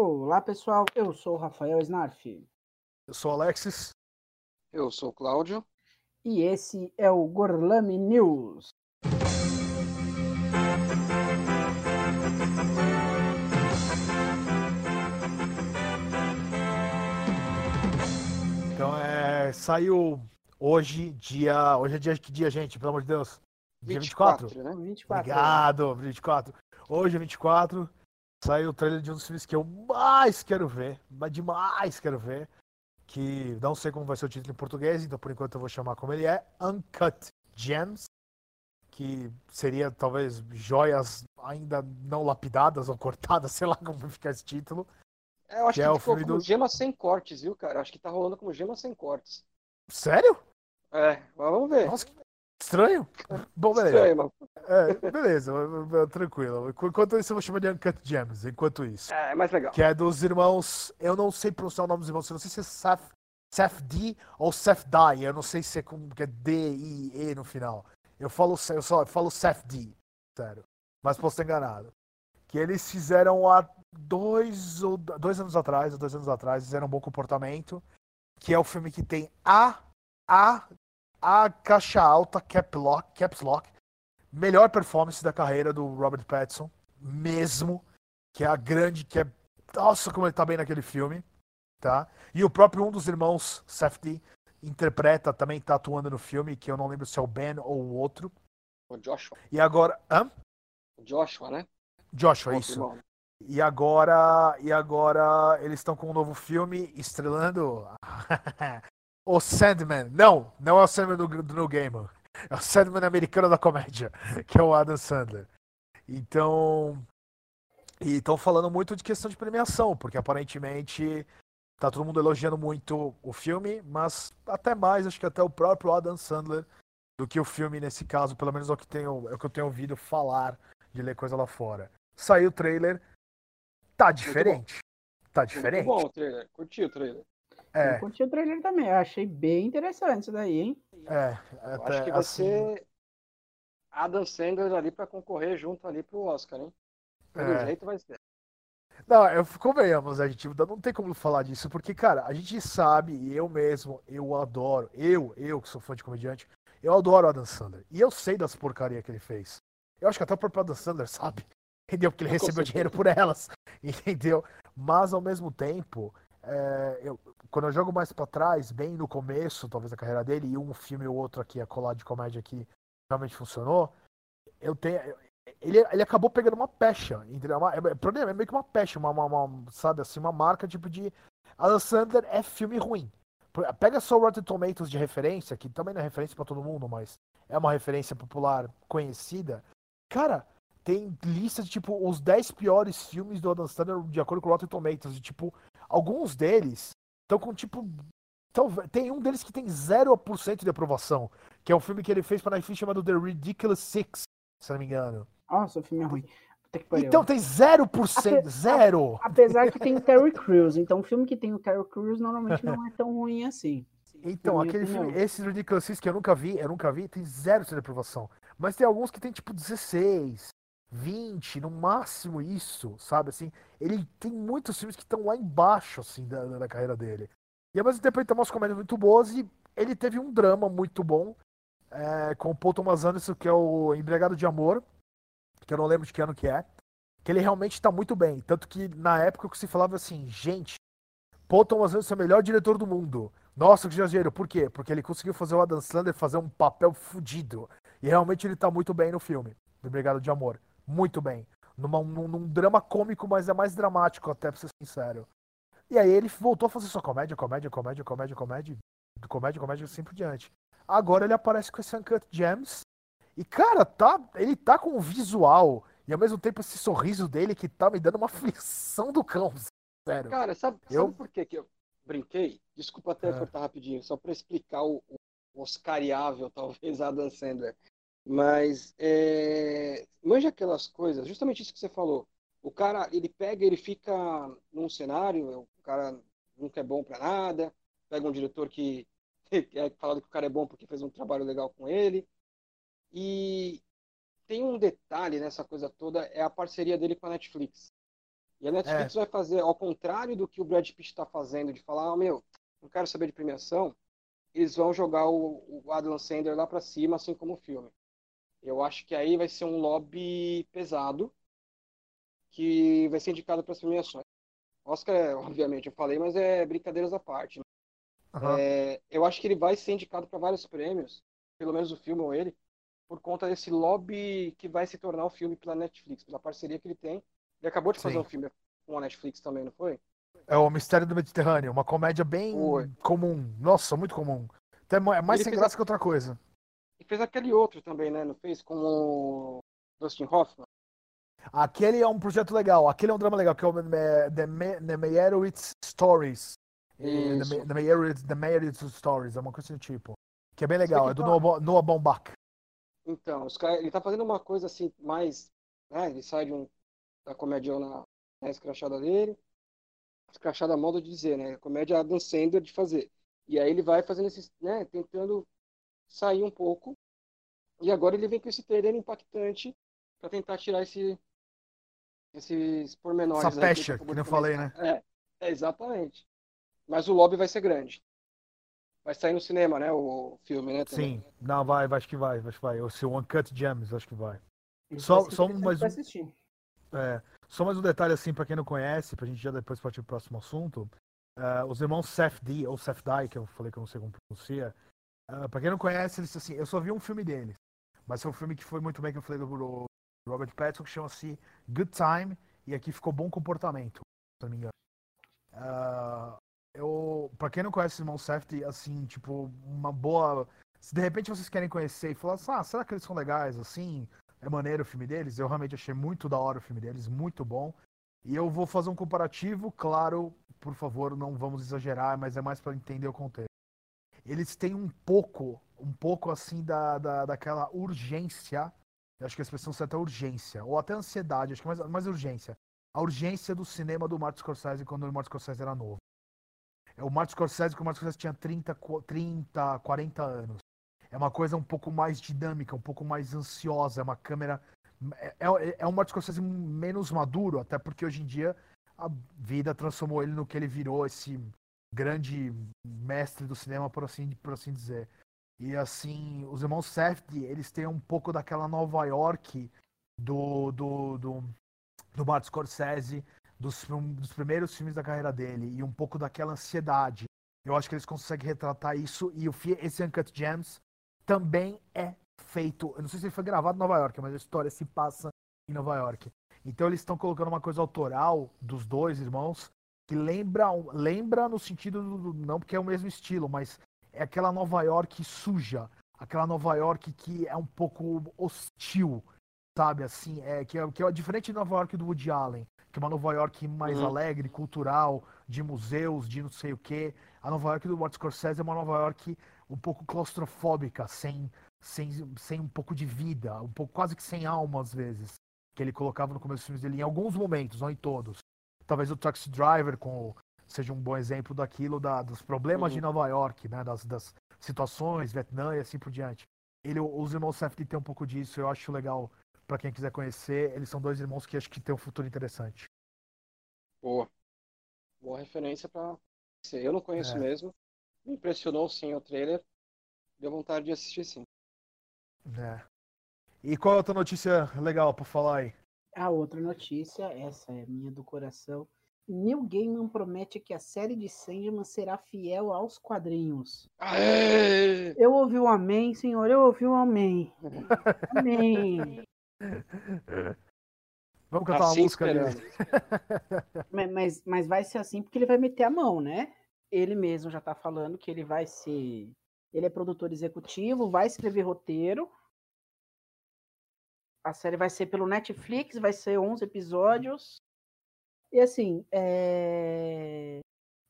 Olá pessoal, eu sou o Rafael Snarf. Eu sou o Alexis. Eu sou o Cláudio. E esse é o Gorlami News. Então é. Saiu hoje, dia. Hoje é dia que dia, gente? Pelo amor de Deus. Dia 24? 24 né? 24. Obrigado, 24. Hoje é 24. Saiu o trailer de um dos filmes que eu mais quero ver, mas demais quero ver. Que não sei como vai ser o título em português, então por enquanto eu vou chamar como ele é: Uncut Gems. Que seria talvez joias ainda não lapidadas ou cortadas, sei lá como vai ficar esse título. É, eu acho Que que, é o ficou filme como do- gema sem cortes, viu, cara? Acho que tá rolando como gema sem cortes. Sério? É, mas vamos ver. Nossa, que estranho. Bom, beleza. Estranho. É, beleza, tranquilo. Enquanto isso, eu vou chamar de Uncut Gems. Enquanto isso. É, é mais legal. Que é dos irmãos. Eu não sei pronunciar o nome dos irmãos. Eu não sei se é Seth, Seth D ou Seth Dye. Eu não sei se é como que é D, I, E no final. Eu falo, eu só eu falo Seth D. Sério. Mas posso estar enganado. Que eles fizeram há dois, ou dois anos atrás, ou dois anos atrás, fizeram um bom comportamento. Que é o filme que tem a. A. A caixa alta, cap lock, caps lock. Melhor performance da carreira do Robert Pattinson. Mesmo. Que é a grande. Que é nossa, como ele tá bem naquele filme, tá? E o próprio um dos irmãos, Safety, interpreta, também tá atuando no filme, que eu não lembro se é o Ben ou o outro. O Joshua. E agora, hã? O Joshua, né? Joshua, isso. irmão. E agora, e agora eles estão com um novo filme estrelando o Sandman. Não, não é o Sandman do, do No Gamer. É o Sandman americano da comédia, que é o Adam Sandler. Então, e estão falando muito de questão de premiação, porque aparentemente tá todo mundo elogiando muito o filme, mas até mais, acho que até o próprio Adam Sandler do que o filme nesse caso, pelo menos é o que tenho, é o que eu tenho ouvido falar de ler coisa lá fora. Saiu o trailer, tá diferente. Tá diferente. Muito bom o trailer. Curti o trailer. É, Eu curti o trailer também, eu achei bem interessante isso daí, hein? é, Eu até, acho que vai assim, ser Adam Sandler ali pra concorrer junto ali pro Oscar, hein? Pelo É. jeito vai ser. Não, eu convenhamos, a gente não tem como falar disso, porque, cara, a gente sabe, e eu mesmo, eu adoro, eu, eu que sou fã de comediante, eu adoro o Adam Sandler. E eu sei das porcarias que ele fez. Eu acho que até o próprio Adam Sandler sabe. Entendeu? Porque ele recebeu dinheiro por elas. Entendeu? Mas ao mesmo tempo, é, eu- quando eu jogo mais pra trás, bem no começo, talvez, da carreira dele, e um filme ou outro aqui, a colar de comédia que realmente funcionou, eu tenho. Ele, ele acabou pegando uma pecha, entendeu? É, é, é meio que uma pecha, uma, uma- uma, sabe assim, uma marca tipo de. Adam Sandler é filme ruim. Pega só o Rotten Tomatoes de referência, que também não é referência pra todo mundo, mas é uma referência popular conhecida. Cara, tem lista de tipo os 10 piores filmes do Adam Sandler de acordo com o Rotten Tomatoes. E, tipo, alguns deles estão com tipo. tão- tem um deles que tem 0% de aprovação, que é um filme que ele fez pra Netflix chamado The Ridiculous Six, se não me engano. Nossa, o filme é ruim. Então tem 0%, Ape- zero. Apesar que tem o Terry Crews, então o filme que tem o Terry Crews normalmente não é tão ruim assim. Então, aquele filme, esse Ridiculous Six que eu nunca vi, eu nunca vi, tem zero de aprovação. Mas tem alguns que tem tipo 16, 20, no máximo isso, sabe? Assim, ele tem muitos filmes que estão lá embaixo, assim, da, da carreira dele. E ao mesmo tempo ele tem umas comédias muito boas e ele teve um drama muito bom é, com o Paul Thomas Anderson, que é o Embriagado de Amor, que eu não lembro de que ano que é, que ele realmente tá muito bem. Tanto que na época que se falava assim, gente, Paul Thomas Anderson é o melhor diretor do mundo. Nossa, que exagero. Por quê? Porque ele conseguiu fazer o Adam Sandler fazer um papel fudido. E realmente ele tá muito bem no filme. Obrigado de Amor. Muito bem. Numa- num, num drama cômico, mas é mais dramático, até pra ser sincero. E aí ele voltou a fazer sua comédia, comédia, comédia, comédia, comédia, comédia, comédia, assim por diante. Agora ele aparece com esse Uncut Gems. E, cara, tá, ele tá com um visual. E ao mesmo tempo esse sorriso dele que tá me dando uma aflição do cão. Sério. Cara, sabe, Eu- sabe por que, que eu brinquei? Desculpa até É. cortar rapidinho, só para explicar o, o Oscariável, talvez, Adam Sandler. Mas, é, manja aquelas coisas, justamente isso que você falou. O cara, ele pega, ele fica num cenário, o cara nunca é bom para nada, pega um diretor que é falado que o cara é bom porque fez um trabalho legal com ele. E tem um detalhe nessa coisa toda, é a parceria dele com a Netflix. E a Netflix É. vai fazer, ao contrário do que o Brad Pitt está fazendo, de falar, ah, meu, não quero saber de premiação, eles vão jogar o, o Adam Sandler lá pra cima, assim como o filme. Eu acho que aí vai ser um lobby pesado que vai ser indicado para as premiações. Oscar, é, obviamente, eu falei, mas é brincadeiras à parte. né? Aham. É, eu acho que ele vai ser indicado para vários prêmios, pelo menos o filme ou ele, por conta desse lobby que vai se tornar o filme pela Netflix, pela parceria que ele tem. Ele acabou de fazer Sim. um filme com a Netflix também, não foi? É o Mistério do Mediterrâneo, uma comédia bem Foi. comum. Nossa, muito comum. Até é mais Ele sem graça a- que outra coisa. Fez aquele outro também, né? Não fez? Com o Dustin Hoffman. Aquele é um projeto legal, aquele é um drama legal, que é o The, Me- The Meyerowitz Stories. The. Me- The, Meyerowitz, The Meyerowitz Stories, é uma coisa do tipo. Que é bem legal, é do fala- Noah, Noah Baumbach. Então, os cara, ele tá fazendo uma coisa assim, mais. Né? Ele sai de um, da comédia na, na escrachada dele. Escrachada modo de dizer, né? Comédia Adam Sandler de fazer. E aí ele vai fazendo esses. Né? Tentando sair um pouco. E agora ele vem com esse trailer impactante pra tentar tirar esse, esses pormenores. Essa aí pecha, acabou que de eu falei, comentar. É, é, exatamente. Mas o lobby vai ser grande. Vai sair no cinema, né? O filme, né? também. Sim, não, vai, vai, acho que vai, acho que vai. O seu Uncut Gems, acho que vai. Isso Só- vai só interessante mais um-. É, só mais um detalhe assim, pra quem não conhece, pra gente já depois partir pro próximo assunto. eh, os irmãos Safdie, ou Safdie, que eu falei que eu não sei como pronuncia. Uh, pra quem não conhece, eles assim, eu só vi um filme deles. Mas foi um filme que foi muito bem que eu falei do Robert Pattinson, que chama-se Good Time, e aqui ficou Bom Comportamento, se não me engano. Ah, eu, pra quem não conhece os irmãos Safdie, assim, tipo, uma boa. Se de repente vocês querem conhecer e falar assim, ah, será que eles são legais assim? É maneiro o filme deles. Eu realmente achei muito da hora o filme deles, muito bom. E eu vou fazer um comparativo, claro, por favor, não vamos exagerar, mas é mais para entender o contexto. Eles têm um pouco, um pouco assim da, da, daquela urgência, acho que a expressão certa é urgência, ou até ansiedade, acho que é mais, mais urgência. A urgência do cinema do Martin Scorsese quando o Martin Scorsese era novo. É o Martin Scorsese que o Martin Scorsese tinha 30, qu- 30, 40 anos. É uma coisa um pouco mais dinâmica, um pouco mais ansiosa, é uma câmera é, é, é um Martin Scorsese menos maduro, até porque hoje em dia a vida transformou ele no que ele virou, esse grande mestre do cinema, por assim, por assim dizer. E assim, os irmãos Safdie, eles têm um pouco daquela Nova York do, do, do, do Martin Scorsese, dos, dos primeiros filmes da carreira dele, e um pouco daquela ansiedade. Eu acho que eles conseguem retratar isso, e o, esse Uncut Gems também é feito. Eu não sei se ele foi gravado em Nova York, mas a história se passa em Nova York. Então eles estão colocando uma coisa autoral dos dois irmãos que lembra, lembra no sentido do, não porque é o mesmo estilo, mas é aquela Nova York suja, aquela Nova York que é um pouco hostil, sabe? Assim, é que é, que é diferente de Nova York do Woody Allen, que é uma Nova York mais Uhum. alegre, cultural, de museus, de não sei o quê. A Nova York do Martin Scorsese é uma Nova York um pouco claustrofóbica, sem sem, sem um pouco de vida, um pouco quase que sem alma às vezes, que ele colocava no começo dos filmes dele, em alguns momentos, não em todos. Talvez o Taxi Driver com, seja um bom exemplo daquilo, da, dos problemas Uhum. de Nova York, né, das, das situações, Vietnã e assim por diante. Ele, os irmãos Safdie tem um pouco disso, eu acho legal para quem quiser conhecer. Eles são dois irmãos que acho que tem um futuro interessante. Boa. Boa referência pra você. Eu não conheço É. mesmo. Me impressionou sim o trailer. Deu vontade de assistir sim. né. E qual é a outra notícia legal para falar aí? A outra notícia, essa é minha do coração. Neil Gaiman promete que a série de Sandman será fiel aos quadrinhos. Aê! Eu ouvi um amém, senhor, eu ouvi um amém. Amém. Vamos cantar uma Assim música ali. esperando. Mas, mas, mas vai ser assim porque ele vai meter a mão, né? Ele mesmo já tá falando que ele vai ser. Ele é produtor executivo, vai escrever roteiro. A série vai ser pelo Netflix, vai ser 11 episódios. E assim, é...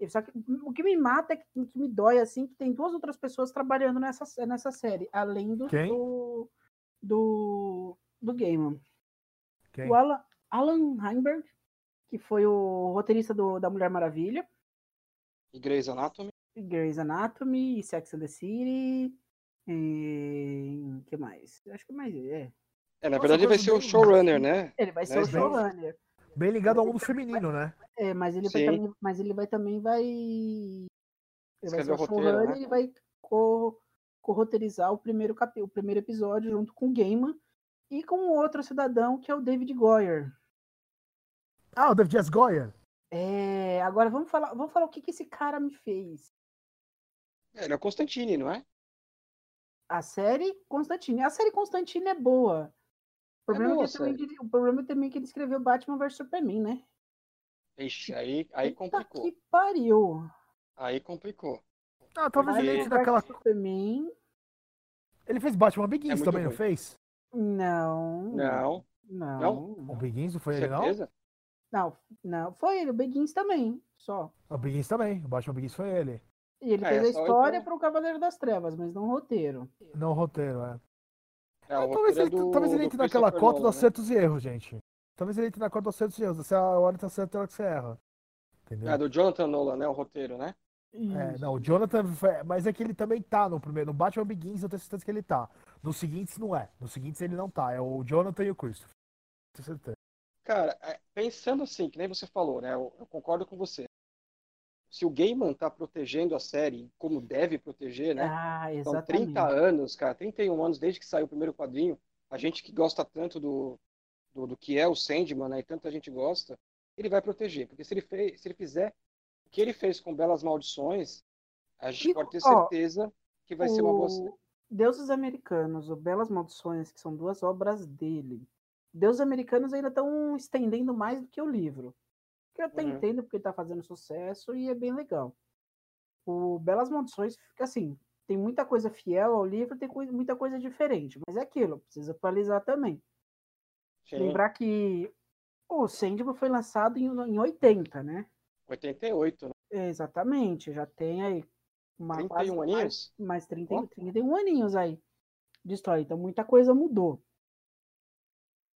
e Só que o que me mata, é que, o que me dói, assim, que tem duas outras pessoas trabalhando nessa, nessa série, além do, Quem? do, do, do Gaiman. Quem? O Alan, Alan Heinberg, que foi o roteirista do, da Mulher Maravilha, E Grey's Anatomy. Grey's Anatomy, Sex and the City. E... que mais? Acho que mais. É. É, na Nossa, verdade ele vai ser o bem- showrunner, né? Ele vai ser Né, o bem- showrunner. Bem ligado ao mundo feminino, né? É, mas ele vai também, mas ele vai também vai. Ele vai ser o roteiro, né? e vai co- corroteirizar o primeiro o primeiro episódio junto com o Gaiman e com um outro cidadão que é o David Goyer. Ah, o David S. Goyer. É, agora vamos falar, vamos falar o que, que esse cara me fez. É, Ele é o Constantine, não é? A série Constantine. A série Constantine é boa. O problema, boa é que ele a também, o problema também é que ele escreveu Batman vs Superman, né? Ixi, aí, aí Puta complicou. que pariu. Aí complicou. Ah, talvez ele entre naquela. Superman. Ele fez Batman Begins É também, não ruim. fez? Não. Não, Não. Não? O Begins não foi ele, não? Não, não. Foi ele, o Begins também, só. O Begins também. O Batman Begins foi ele. E ele É, fez a história para o Cavaleiro das Trevas, mas não o roteiro. Não o roteiro, é. É, talvez, ele, do- talvez ele entre naquela cota dos né? acertos e erros, gente. Talvez ele entre na cota dos acertos e erros. Você a hora tá certo, a hora que você erra. Entendeu? É do Jonathan Nolan, né? O roteiro, né? É, não, o Jonathan, mas é que ele também tá no primeiro, no Batman Begins eu tenho certeza que ele tá. Nos seguintes não é, nos seguintes ele não tá, é o Jonathan e o Christopher. Tenho certeza. Cara, é, pensando assim, que nem você falou, né? Eu, eu concordo com você. Se o Gaiman tá protegendo a série como deve proteger, né? Ah, São exatamente. 30 anos, cara, 31 anos desde que saiu o primeiro quadrinho. A gente que gosta tanto do, do, do que é o Sandman, né? E tanta gente gosta, ele vai proteger. Porque se ele, fez, se ele fizer o que ele fez com Belas Maldições, a gente E, pode ter ó, certeza que vai ser uma boa série. O Deuses Americanos, o Belas Maldições, que são duas obras dele. Deuses Americanos ainda estão estendendo mais do que o livro. Que eu até Uhum. entendo porque ele tá fazendo sucesso e é bem legal. O Belas Maldições fica assim, tem muita coisa fiel ao livro, tem coi- muita coisa diferente, mas é aquilo, precisa atualizar também. Sim, Lembrar que o Sandman foi lançado em, em 80, né? 88, né? Exatamente, já tem aí uma 31 quase mais, aninhos? mais 30, Ó. 31 aninhos aí de história. Então muita coisa mudou.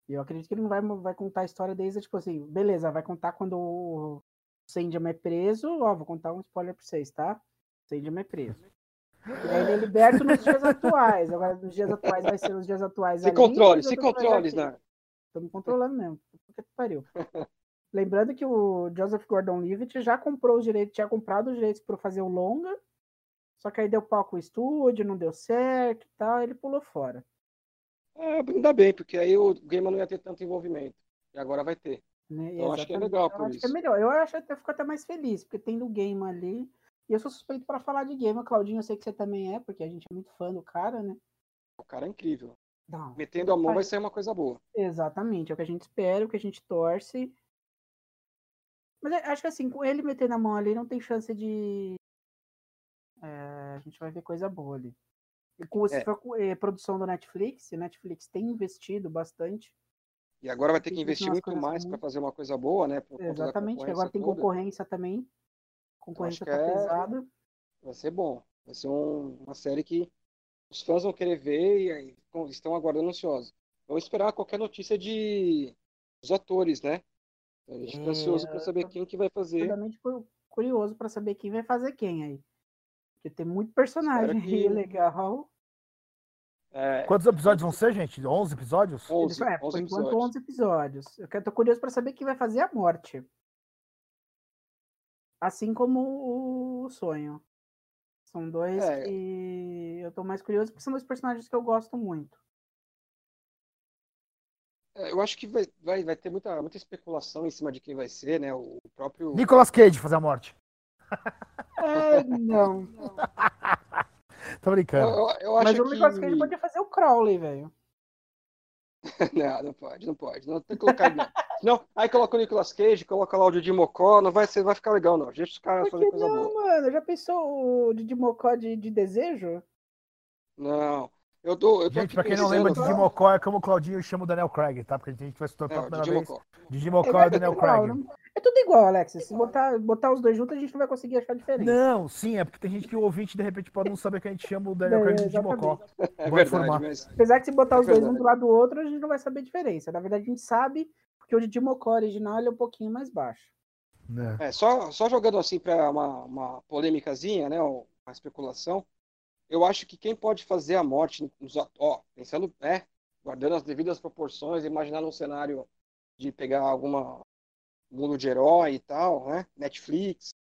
E eu acredito que ele não vai, vai contar a história desde, tipo assim, beleza, vai contar quando o Sandman é preso. Ó, vou contar um spoiler pra vocês, tá? O Sandman é preso. E aí ele é liberto nos dias atuais. Agora, nos dias atuais vai ser nos dias atuais. Se ali, controle, se controle, né? Tô me controlando mesmo. Puta que pariu. Lembrando que o Joseph Gordon-Levitt já comprou os direitos, tinha comprado os direitos para fazer o longa, só que aí deu pau com o estúdio, não deu certo e tal, ele pulou fora. É, ainda bem, porque aí o Gaiman não ia ter tanto envolvimento. E agora vai ter. Né? E Eu acho que é legal eu por acho que é isso. melhor. Eu acho até fico até mais feliz, porque tendo o game ali. E eu sou suspeito para falar de game. Claudinho, eu sei que você também é, porque a gente é muito fã do cara, né? O cara é incrível. Não, Metendo a mão vai sair uma coisa boa. Exatamente, é o que a gente espera, o que a gente torce. Mas eu acho que assim, com ele metendo a mão ali, não tem chance de. É, a gente vai ver coisa boa ali. E com, se É. for com, eh, produção do Netflix, o Netflix tem investido bastante. E agora vai ter que investir muito mais para fazer uma coisa boa, né? Da Exatamente, agora tem toda. concorrência também. Concorrência que tá é- pesada. Vai ser bom. Vai ser um- uma série que os fãs vão querer ver e com- estão aguardando ansiosos. Vamos esperar qualquer notícia de dos atores, né? A gente É, está ansioso para saber tô- quem que vai fazer. Cu- curioso para saber quem vai fazer quem aí. Porque tem muito personagem que- legal. É, Quantos episódios vão ser, gente? 11 episódios? 11, Eles- é, por 11 enquanto, episódios. 11 episódios. Eu tô curioso para saber quem vai fazer a morte. Assim como o sonho. São dois É. que eu tô mais curioso porque são dois personagens que eu gosto muito. É, Eu acho que vai, vai, vai ter muita, muita especulação em cima de quem vai ser, né? O próprio. Nicolas Cage fazer a morte. É, não. Eu, Tô brincando. eu, eu acho Mas o que. Nicolas Cage podia fazer o Crowley, velho. Não, não pode, não pode. Não tem que colocar ele, não. Não, aí coloca o Nicolas Cage, coloca lá o Didi Mocó, não vai, ser, vai ficar legal, não. Deixa os caras que coisa não, boa. mano? Já pensou o Didi Mocó de, de desejo? Não. Eu dou. Eu tô Gente, pra quem não lembra, Didi Mocó é como o Claudinho chama o Daniel Craig, tá? Porque a gente vai se tornar É, pela o primeira vez. Mocó. Didi Mocó é o vai Daniel igual, Craig. não- É tudo igual, Alex. Se botar, botar os dois juntos, a gente não vai conseguir achar diferença. Não, sim, é porque tem gente que o ouvinte de repente pode não saber que a gente chama o Daniel É, Craig de Didi Mocó. É Vou verdade, mas. Apesar que se botar É os dois um do lado do outro, a gente não vai saber a diferença. Na verdade, a gente sabe, porque o Didi Mocó original ele é um pouquinho mais baixo. Né? É, só, só jogando assim para uma, uma polêmicazinha, né? Uma especulação. Eu acho que quem pode fazer a morte, nos ó, pensando, é, guardando as devidas proporções, imaginar um cenário de pegar alguma mundo de herói e tal, né? Netflix.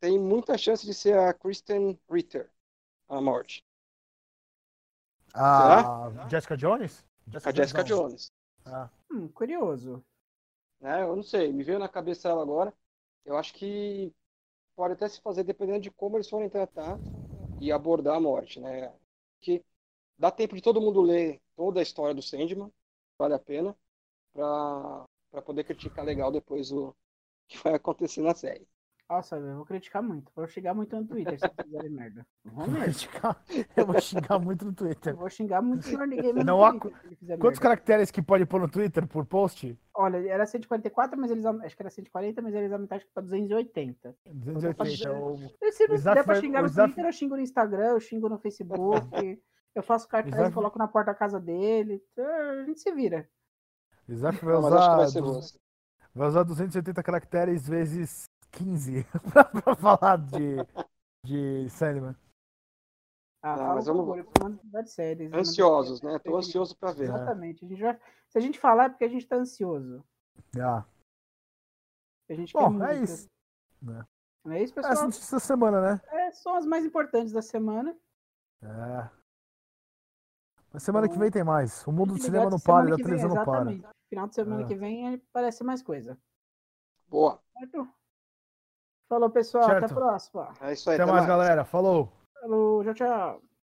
Tem muita chance de ser a Kristen Ritter, a morte. A Jessica Jones? a Jessica Jones. Ah. Hum, curioso. Né? Eu não sei, me veio na cabeça ela agora. Eu acho que pode até se fazer dependendo de como eles forem tratar e abordar a morte, né? Que dá tempo de todo mundo ler toda a história do Sandman, vale a pena, para poder criticar legal depois o que vai acontecer na série. Nossa, eu vou criticar muito. Vou xingar muito no Twitter se fizerem merda. Vou criticar. Eu vou xingar muito no Twitter. Eu vou xingar muito o senhor ninguém Não há... Quantos merda. caracteres que pode pôr no Twitter por post? Olha, era 144, mas eles acho que era 140, mas eles aumentaram para 280. 280. Eu, se não der pra xingar no Twitter, eu xingo no Instagram, eu xingo no Facebook. eu faço cartaz e coloco na porta da casa dele. A gente se vira. Exato, vai usar, vai usar 280 caracteres vezes 15 pra, falar de, de Sandman. Ah, não, mas vamos... séries, Ansiosos, né? Tô ansioso pra ver. Exatamente. A gente vai... Se a gente falar é porque a gente tá ansioso. Ah. A gente Bom, é isso. É. é isso, pessoal. Essa notícia da semana, né? É, são as mais importantes da semana. É. Mas semana então, que vem tem mais. O mundo do cinema não para, da televisão não para. Final de semana é. que vem parece mais coisa. Boa. Certo? Falou, pessoal. Certo. Até a próxima. É isso aí. Até, até mais, mais, galera. Falou. Falou. Tchau, tchau.